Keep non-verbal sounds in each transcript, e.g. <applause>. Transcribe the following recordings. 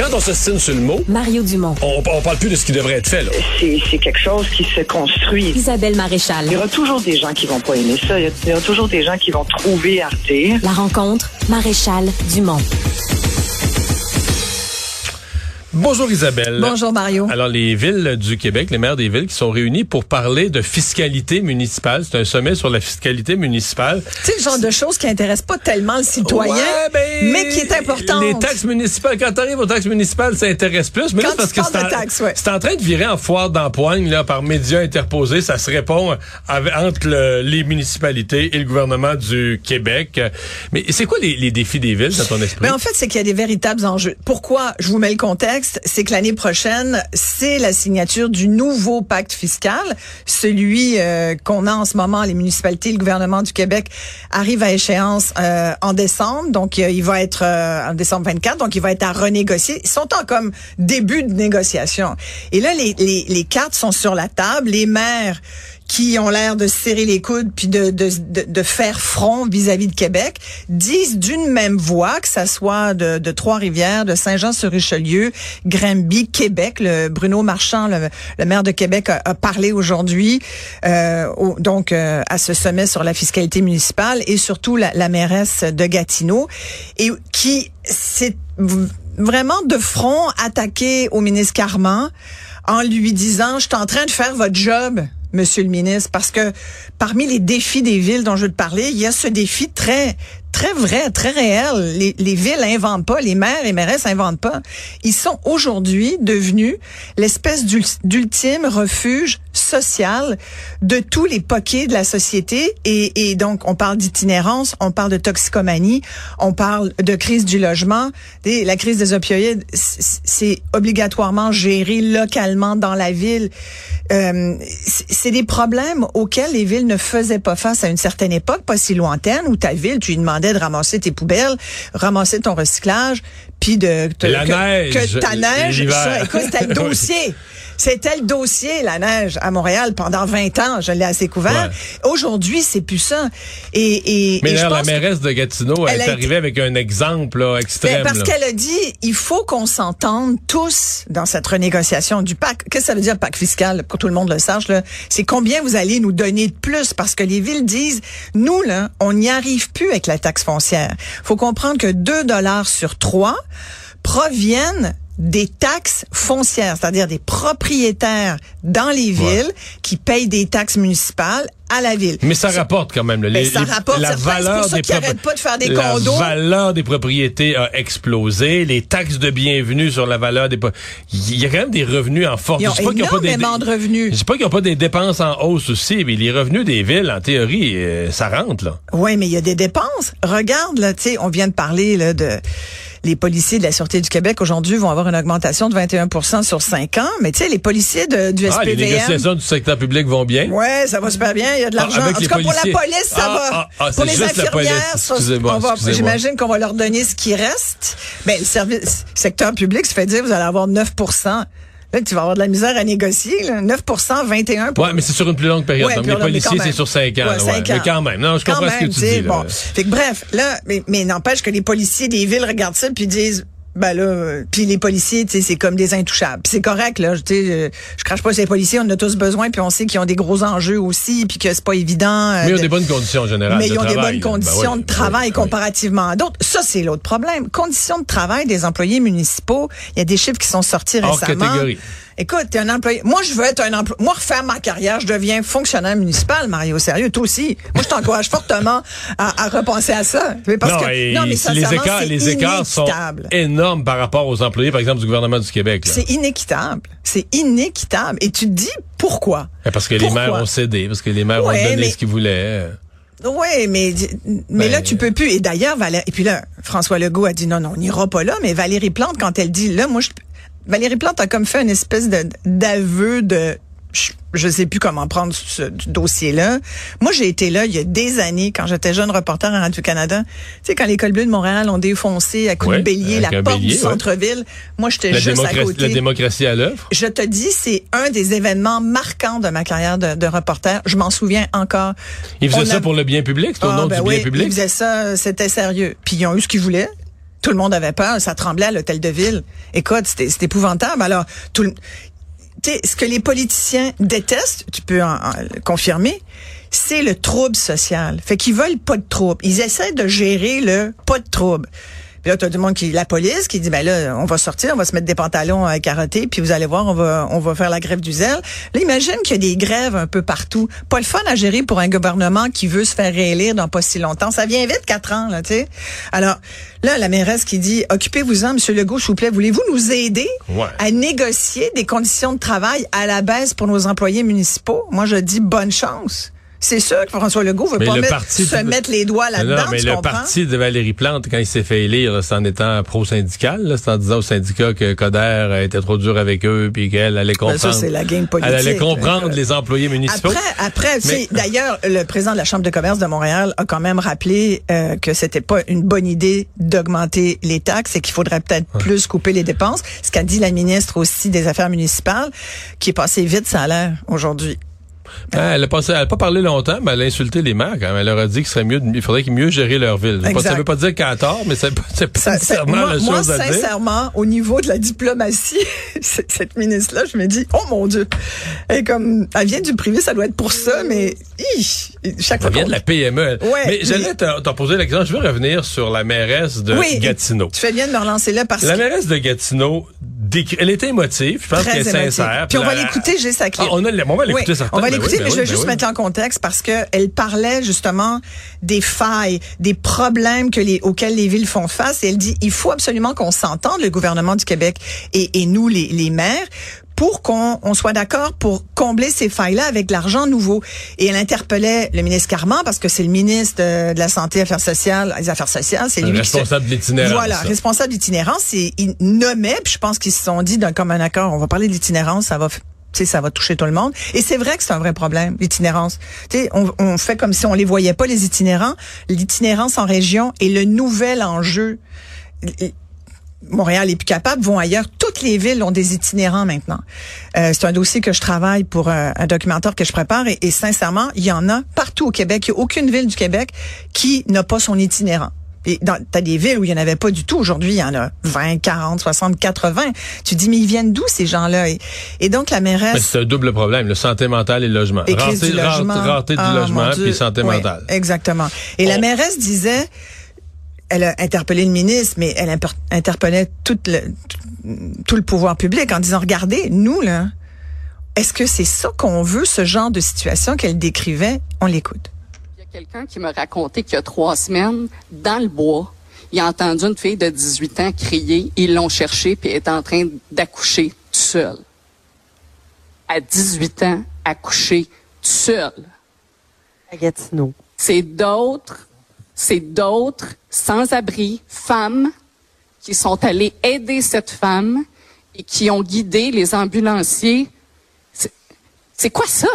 Quand on s'estime sur le mot, Mario Dumont. on, on parle plus de ce qui devrait être fait. Là. C'est quelque chose qui se construit. Isabelle Maréchal. Il y aura toujours des gens qui vont pas aimer ça. Il y a- il y aura toujours des gens qui vont trouver Arte. La rencontre, Maréchal Dumont. Bonjour Isabelle. Bonjour Mario. Alors les villes du Québec, les maires des villes qui sont réunis pour parler de fiscalité municipale. C'est un sommet sur la fiscalité municipale. C'est le genre de choses qui intéresse pas tellement le citoyen, Ouais, ben, mais qui est importante. Les taxes municipales, quand tu arrives aux taxes municipales, ça intéresse plus. Mais Quand là, c'est parce que c'est en, ouais. train de virer en foire d'empoigne là, par médias interposés. Ça se répond avec- entre le- les municipalités et le gouvernement du Québec. Mais c'est quoi les, les défis des villes dans ton esprit? Mais en fait, c'est qu'il y a des véritables enjeux. Pourquoi? Je vous mets le contexte, c'est que l'année prochaine, c'est la signature du nouveau pacte fiscal, celui euh, qu'on a en ce moment. Les municipalités, le gouvernement du Québec arrive à échéance euh, en décembre, donc euh, il va être euh, en décembre 24, donc il va être à renégocier. Ils sont en comme début de négociation. Et là, les, les, les cartes sont sur la table. Les maires qui ont l'air de serrer les coudes puis de, de, de, de faire front vis-à-vis de Québec disent d'une même voix, que ça soit de, de Trois-Rivières, de Saint-Jean-sur-Richelieu, Granby, Québec. Le Bruno Marchand, le, le maire de Québec, a, a parlé aujourd'hui euh, au- donc euh, à ce sommet sur la fiscalité municipale et surtout la, la mairesse de Gatineau et qui s'est vraiment de front attaqué au ministre Carman en lui disant, je suis en train de faire votre job. Monsieur le ministre, parce que parmi les défis des villes dont je veux te parler, il y a ce défi très, très vrai, très réel. Les, les villes inventent pas, les maires et mairesses inventent pas. Ils sont aujourd'hui devenus l'espèce d'ul- d'ultime refuge social de tous les poquets de la société. Et, et donc, on parle d'itinérance, on parle de toxicomanie, on parle de crise du logement. La crise des opioïdes, c'est obligatoirement géré localement dans la ville. Euh, c'est des problèmes auxquels les villes ne faisaient pas face à une certaine époque, pas si lointaine, où ta ville, tu lui demandais de ramasser tes poubelles, ramasser ton recyclage, puis de te- La que, neige, que ta neige, ça, écoute, c'était le <laughs> dossier. C'était le dossier, la neige, à Montréal pendant 20 ans. Je l'ai assez couvert. Aujourd'hui, c'est plus ça. Et, et, Mais et je la mairesse de Gatineau Elle est arrivée avec un exemple là, ben, extrême. parce là. qu'elle a dit, il faut qu'on s'entende tous dans cette renégociation du pacte. Qu'est-ce que ça veut dire, pacte fiscal, pour que tout le monde le sache, là? C'est combien vous allez nous donner de plus? Parce que les villes disent, nous, là, on n'y arrive plus avec la taxe foncière. faut comprendre que 2 dollars sur 3 proviennent des taxes foncières, c'est-à-dire des propriétaires dans les villes qui payent des taxes municipales à la ville. Mais ça rapporte quand même. là. Ben, Les- ça les- rapporte la valeur pour ça des pas de faire des la condos. valeur des propriétés a explosé. Les taxes de bienvenue sur la valeur des... Il y a quand même des revenus en force. Ils ont Je dis pas qu'ils ont pas des- énormément de revenus. Je dis pas qu'ils n'ont pas des dépenses en hausse aussi, mais les revenus des villes, en théorie, euh, ça rentre, là. Oui, mais il y a des dépenses. Regarde, là, tu sais, on vient de parler là, de les policiers de la Sûreté du Québec aujourd'hui vont avoir une augmentation de 21% sur 5 ans. Mais tu sais, les policiers de, du Ah, les SPVM... négociations du secteur public vont bien. Ouais, ça va super bien. Il y a de Ah, l'argent. en tout cas, pour la police, ça Ah, va. ah, pour les infirmières, j'imagine qu'on va leur donner ce qui reste. Ben, le service secteur public se fait dire vous allez avoir 9% Là, tu vas avoir de la misère à négocier. Là. 9 21 Ouais, mais c'est sur une plus longue période. Ouais, Donc, puis les mais policiers, c'est sur 5 ans. Ouais, là, cinq Mais ans. quand même. Non, je comprends ce que tu dis. là. Bon. Fait que bref, là, mais, mais n'empêche que les policiers des villes regardent ça puis disent ben là, euh, puis les policiers, tu sais, c'est comme des intouchables. C'est correct là, sais, je, je crache pas sur les policiers, on en a tous besoin, puis on sait qu'ils ont des gros enjeux aussi, puis que c'est pas évident. euh, Mais ils ont de- des bonnes conditions générales. mais ils ont des travail, bonnes conditions Ben de travail ben comparativement à d'autres. Ça, c'est l'autre problème. Conditions de travail des employés municipaux. Il y a des chiffres qui sont sortis Hors récemment. catégorie. Écoute, t'es un employé. Moi, je veux être un employé. Moi, refaire ma carrière, je deviens fonctionnaire municipal, Mario. Sérieux, toi aussi. Moi, je t'encourage fortement à, à repenser à ça. Parce non, que, non, mais les écarts, c'est les écarts sont énormes par rapport aux employés, par exemple, du gouvernement du Québec. C'est inéquitable. C'est inéquitable. Et tu te dis pourquoi? Eh, Parce que les maires ont cédé, parce que les maires Ouais, ont donné mais- ce qu'ils voulaient. Oui, mais mais Ben, là tu peux plus. Et d'ailleurs, Valérie, et puis là, François Legault a dit non, non, on n'ira pas là. Mais Valérie Plante, quand elle dit là, moi, je, Valérie Plante a comme fait une espèce de d'aveu de je, sais plus comment prendre ce dossier-là. Moi, j'ai été là il y a des années quand j'étais jeune reporter à Radio-Canada. Tu sais, quand l'école bleue de Montréal ont défoncé à coups Ouais, de bélier la porte bélier, du ouais. centre-ville. Moi, j'étais juste à côté. la démocratie à l'œuvre. Je te dis, c'est un des événements marquants de ma carrière de, de reporter. Je m'en souviens encore. Ils faisaient ça pour le bien public, c'est au Ah, nom ben du oui, bien public? Ils faisaient ça, c'était sérieux. Puis ils ont eu ce qu'ils voulaient. Tout le monde avait peur, ça tremblait à l'hôtel de ville. Écoute, c'était épouvantable. Alors, tout le, ce que les politiciens détestent, tu peux en, confirmer, c'est le trouble social. Fait qu'ils veulent pas de trouble. Ils essaient de gérer le pas de trouble. Puis là, t'as du monde qui, la police, qui dit, ben là, on va sortir, on va se mettre des pantalons à carottés, puis vous allez voir, on va, on va faire la grève du zèle. Là, imagine qu'il y a des grèves un peu partout. Pas le fun à gérer pour un gouvernement qui veut se faire réélire dans pas si longtemps. Ça vient vite, quatre ans, là, tu sais. Alors, là, la mairesse qui dit, occupez-vous-en, Monsieur Legault, s'il vous plaît, voulez-vous nous aider Ouais. à négocier des conditions de travail à la baisse pour nos employés municipaux? Moi, je dis bonne chance. C'est sûr que François Legault veut Mais pas le mettre- parti se de- mettre les doigts là-dedans, Non, mais le comprends? parti de Valérie Plante, quand il s'est fait élire, c'est en étant pro-syndical, c'est en disant au syndicat que Coder était trop dur avec eux, puis qu'elle allait Ben, comprendre. ça, c'est la game politique. Elle allait comprendre les employés municipaux. Après, après, Mais- d'ailleurs, le président de la Chambre de commerce de Montréal a quand même rappelé euh, que c'était pas une bonne idée d'augmenter les taxes et qu'il faudrait peut-être plus couper les dépenses. Ce qu'a dit la ministre aussi des Affaires municipales, qui est passé vite ça a l'air aujourd'hui. Ah, elle a pas, elle a pas parlé longtemps, mais elle a insulté les maires quand même. Elle leur a dit qu'il serait mieux, il faudrait qu'ils mieux gérer leur ville. Exact. ça veut pas dire qu'elle a tort, mais c'est pas, pas nécessairement moi, la moi, chose à dire. sincèrement, au niveau de la diplomatie, <laughs> cette ministre-là, je me dis, oh mon Dieu, elle, est comme, elle vient du privé, ça doit être pour ça, mais hi, chaque Ça fois vient de la PME. elle. Ouais, mais j'allais te- t'en poser la question. Je veux revenir sur la mairesse de Oui, Gatineau. Tu fais bien de me relancer là parce La que mairesse de Gatineau, décrit- elle était émotive. Je pense qu'elle est sincère. Puis on va l'écouter, j'ai sa clip. Ah, on, a, on va l'écouter Oui. On va Ben l'écouter, oui, ben mais je vais ben juste oui. mettre en contexte parce que elle parlait justement des failles, des problèmes que les, auxquels les villes font face. Et elle dit, il faut absolument qu'on s'entende, le gouvernement du Québec et, et nous, les, les maires, pour qu'on on soit d'accord pour combler ces failles-là avec de l'argent nouveau. Et elle interpellait le ministre Carman parce que c'est le ministre de, de la Santé, Affaires sociales, des Affaires sociales, c'est lui qui se- responsable de l'itinérance, Voilà, ça. responsable d'itinérance. Et il nommait, puis je pense qu'ils se sont dit d'un commun accord, on va parler de l'itinérance, ça va f- tu sais, ça va toucher tout le monde. Et c'est vrai que c'est un vrai problème, l'itinérance. Tu sais, on, on fait comme si on les voyait pas, les itinérants. L'itinérance en région est le nouvel enjeu. Montréal est plus capable, vont ailleurs. Toutes les villes ont des itinérants maintenant. Euh, c'est un dossier que je travaille pour un, un documentaire que je prépare et, et sincèrement, il y en a partout au Québec. Il n'y a aucune ville du Québec qui n'a pas son itinérant. Et dans, t'as des villes où il n'y en avait pas du tout. Aujourd'hui, il y en a 20, 40, 60, 80. Tu dis, mais ils viennent d'où ces gens-là? Et, et donc, la mairesse... c'est un double problème, le santé mentale et le logement. Et Rareté, du logement. rareté- rareté du Ah, logement puis santé Oui, mentale. Exactement. Et la mairesse disait, elle a interpellé le ministre, mais elle interpellait tout le, tout le pouvoir public en disant, regardez, nous, là, est-ce que c'est ça qu'on veut, ce genre de situation qu'elle décrivait? On l'écoute. Il y a quelqu'un qui m'a raconté qu'il y a trois semaines, dans le bois, il a entendu une fille de 18 ans crier, ils l'ont cherchée puis elle est en train d'accoucher seule. À 18 ans, accoucher seule. à Gatineau. C'est d'autres, c'est d'autres sans-abri, femmes, qui sont allées aider cette femme et qui ont guidé les ambulanciers. C'est- quoi ça?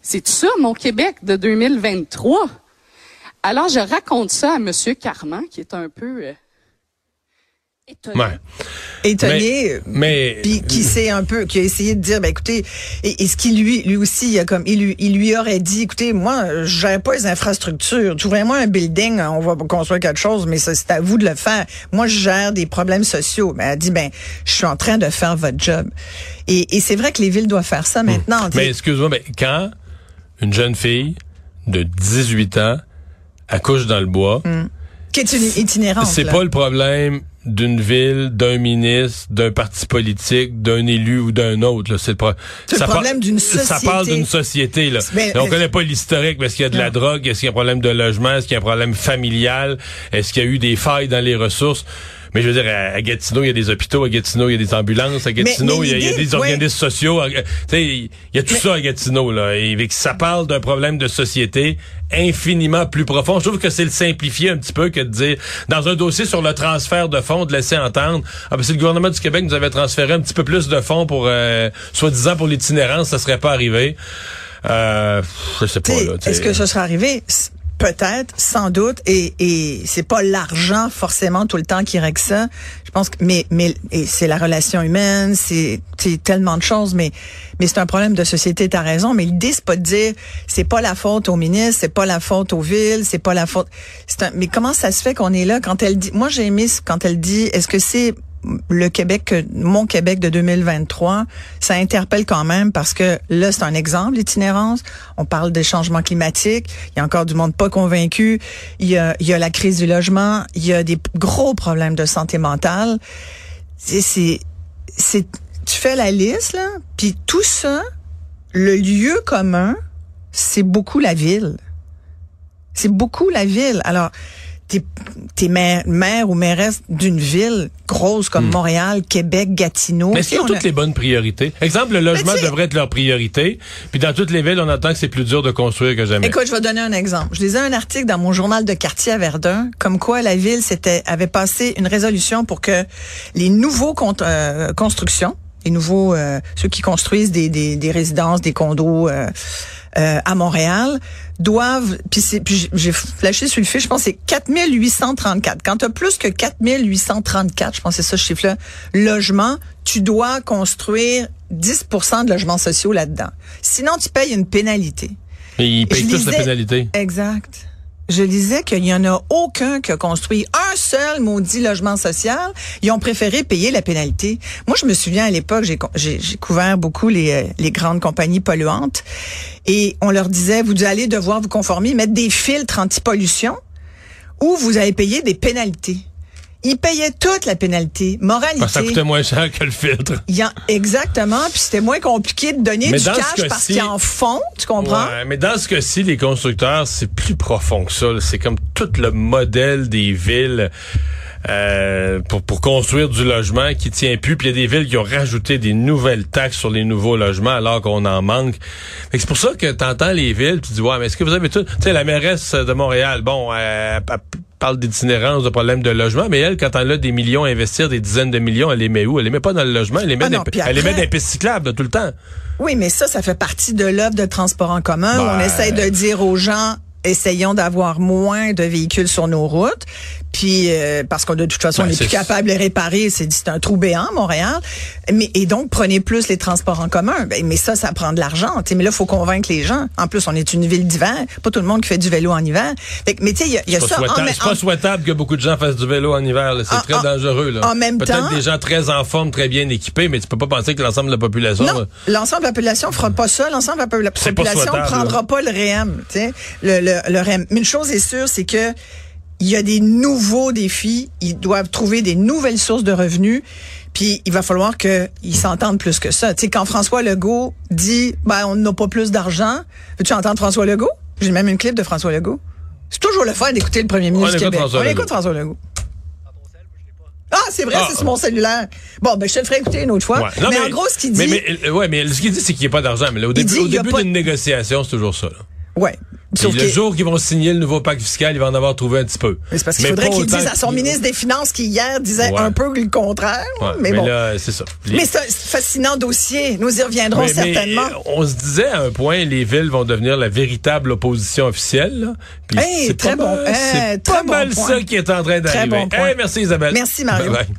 C'est ça, mon Québec de 2023? Alors, je raconte ça à M. Carman, qui est un peu euh, étonné. Ouais. Étonné. Mais, mais puis qui s'est un peu, qui a essayé de dire, ben écoutez, et, et ce qui lui, lui aussi, il a comme, il lui, il lui aurait dit, écoutez, moi, je gère pas les infrastructures. Ouvrez-moi un building, on va construire quelque chose, mais ça, c'est à vous de le faire. Moi, je gère des problèmes sociaux. Ben, elle dit, ben, je suis en train de faire votre job. Et, et c'est vrai que les villes doivent faire ça maintenant. tu Mais excuse-moi, mais quand une jeune fille de 18 ans accouche dans le bois, qui est une itinérante. c'est pas le problème d'une ville, d'un ministre, d'un parti politique, d'un élu ou d'un autre. C'est le, pro- le par- problème d'une Ça parle société. d'une société. Là. Mais- on connaît pas l'historique. mais Est-ce qu'il y a de la drogue? Est-ce qu'il y a un problème de logement? Est-ce qu'il y a un problème familial? Est-ce qu'il y a eu des failles dans les ressources? Mais je veux dire, à à Gatineau, il y a des hôpitaux, à Gatineau, il y a des ambulances, à Gatineau, il y a- y, des organismes sociaux. Tu sais, il y a tout ça à Gatineau, là. Et que ça parle d'un problème de société infiniment plus profond. Je trouve que c'est le simplifier un petit peu que de dire, dans un dossier sur le transfert de fonds, de laisser entendre, ah ben si le gouvernement du Québec nous avait transféré un petit peu plus de fonds pour, euh, soi-disant pour l'itinérance, ça serait pas arrivé. Euh, je sais pas, là. Est-ce que ça sera arrivé? Peut-être, sans doute, et, et c'est pas l'argent forcément tout le temps qui règle ça. Je pense que, mais, mais, c'est la relation humaine, c'est, tellement de choses, mais, mais c'est un problème de société. T'as raison. Mais l'idée c'est pas de dire, c'est pas la faute au ministre, c'est pas la faute aux villes, c'est pas la faute. Un, mais comment ça se fait qu'on est là quand elle dit, moi j'ai aimé quand elle dit, est-ce que c'est le Québec, mon Québec de 2023, ça interpelle quand même parce que là, c'est un exemple, l'itinérance. On parle des changements climatiques. Il y a encore du monde pas convaincu. Il y a, la crise du logement. Il y a des gros problèmes de santé mentale. C'est, c'est, tu fais la liste, là, puis tout ça, le lieu commun, c'est beaucoup la ville. C'est beaucoup la ville. Alors, t'es es maire, maire ou mairesse d'une ville grosse comme Hmm. Montréal, Québec, Gatineau. Mais on toutes a- les bonnes priorités? Exemple, le logement devrait être leur priorité. Puis dans toutes les villes, on entend que c'est plus dur de construire que jamais. Écoute, je vais donner un exemple. Je lisais un article dans mon journal de quartier à Verdun, comme quoi la ville s'était avait passé une résolution pour que les nouveaux euh, constructions, les nouveaux euh, ceux qui construisent des, des, des résidences, des condos euh, euh, à Montréal doivent puis j'ai- flashé sur le fil, je pense que c'est 4834. Quand tu as plus que 4834, je pense que c'est ça ce chiffre-là, logements, tu dois construire 10% de logements sociaux là-dedans. Sinon tu payes une pénalité. Et ils payent tous la pénalité. Exact. Je lisais qu'il y en a aucun qui a construit un seul maudit logement social. Ils ont préféré payer la pénalité. Moi, je me souviens à l'époque, j'ai couvert beaucoup les, euh, les grandes compagnies polluantes et on leur disait, vous allez devoir vous conformer, mettre des filtres anti-pollution ou vous allez payer des pénalités. Ils payaient toute la pénalité. Moralité. Parce que ça coûtait moins cher que le filtre. Il y a- exactement, puis c'était moins compliqué de donner Mais du cash parce qu'ils en font, tu comprends? Ouais, mais dans ce cas-ci, les constructeurs, c'est plus profond que ça. C'est comme tout le modèle des villes euh, pour, pour construire du logement qui tient plus. Puis il y a des villes qui ont rajouté des nouvelles taxes sur les nouveaux logements alors qu'on en manque. C'est pour ça que tu entends les villes, tu dis, ouais, mais est-ce que vous avez tout... Tu sais, la mairesse de Montréal, bon, euh, elle parle d'itinérance, de problèmes de logement, mais elle, quand elle a des millions à investir, des dizaines de millions, elle les met où? Elle les met pas dans le logement, elle les met, Ah non, dans, elle les met dans les pistes cyclables tout le temps. Oui, mais ça, ça fait partie de l'œuvre de transport en commun. où On Ouais. essaye de dire aux gens, essayons d'avoir moins de véhicules sur nos routes. Puis euh, parce qu'on de toute façon, Ben, on n'est plus capable de les réparer, c'est un trou béant, Montréal. Mais et donc prenez plus les transports en commun. Ben, mais ça, ça prend de l'argent. Mais là, faut convaincre les gens. En plus, on est une ville d'hiver. Pas tout le monde qui fait du vélo en hiver. Fait que- mais tu sais, il y a, y ça. en c'est pas souhaitable que beaucoup de gens fassent du vélo en hiver. C'est En- très en- dangereux. Là. en même Peut-être des gens très en forme, très bien équipés, mais tu peux pas penser que l'ensemble de la population... Non, l'ensemble de la population fera pas ça. L'ensemble de la population prendra là. pas le REM. tu sais, Le, le, le REM. Mais une chose est sûre, c'est que il y a des nouveaux défis. Ils doivent trouver des nouvelles sources de revenus. Puis il va falloir qu'ils s'entendent plus que ça. Tu sais, quand François Legault dit, ben on n'a pas plus d'argent, veux-tu entendre François Legault? J'ai même une clip de François Legault. C'est toujours le fun d'écouter le premier ministre du écoute Québec. François on Legault. écoute François Legault. Ah, c'est vrai, Ah. c'est sur mon cellulaire. Bon, ben je te le ferai écouter une autre fois. Ouais. Non, mais, en gros, ce qu'il dit, Mais, mais, ouais, mais ce qu'il dit, c'est qu'il n'y a pas d'argent. Mais là, au début, au pas- d'une négociation, c'est toujours ça. là. ouais. Sauf le jour qu'ils vont signer le nouveau pacte fiscal, il va en avoir trouvé un petit peu. Mais c'est parce qu'il Mais faudrait pas qu'il autant dise à son ministre des Finances qui hier disait Ouais. un peu le contraire. Ouais, mais, bon. là, c'est ça. Les- mais c'est un fascinant dossier. Nous y reviendrons mais, certainement. euh, on se disait à un point, les villes vont devenir la véritable opposition officielle. Hey, c'est très pas bon, mal- C'est très pas bon mal point. ça qui est en train d'arriver. bon. Hey, merci Isabelle. Merci, Mario. Bye bye.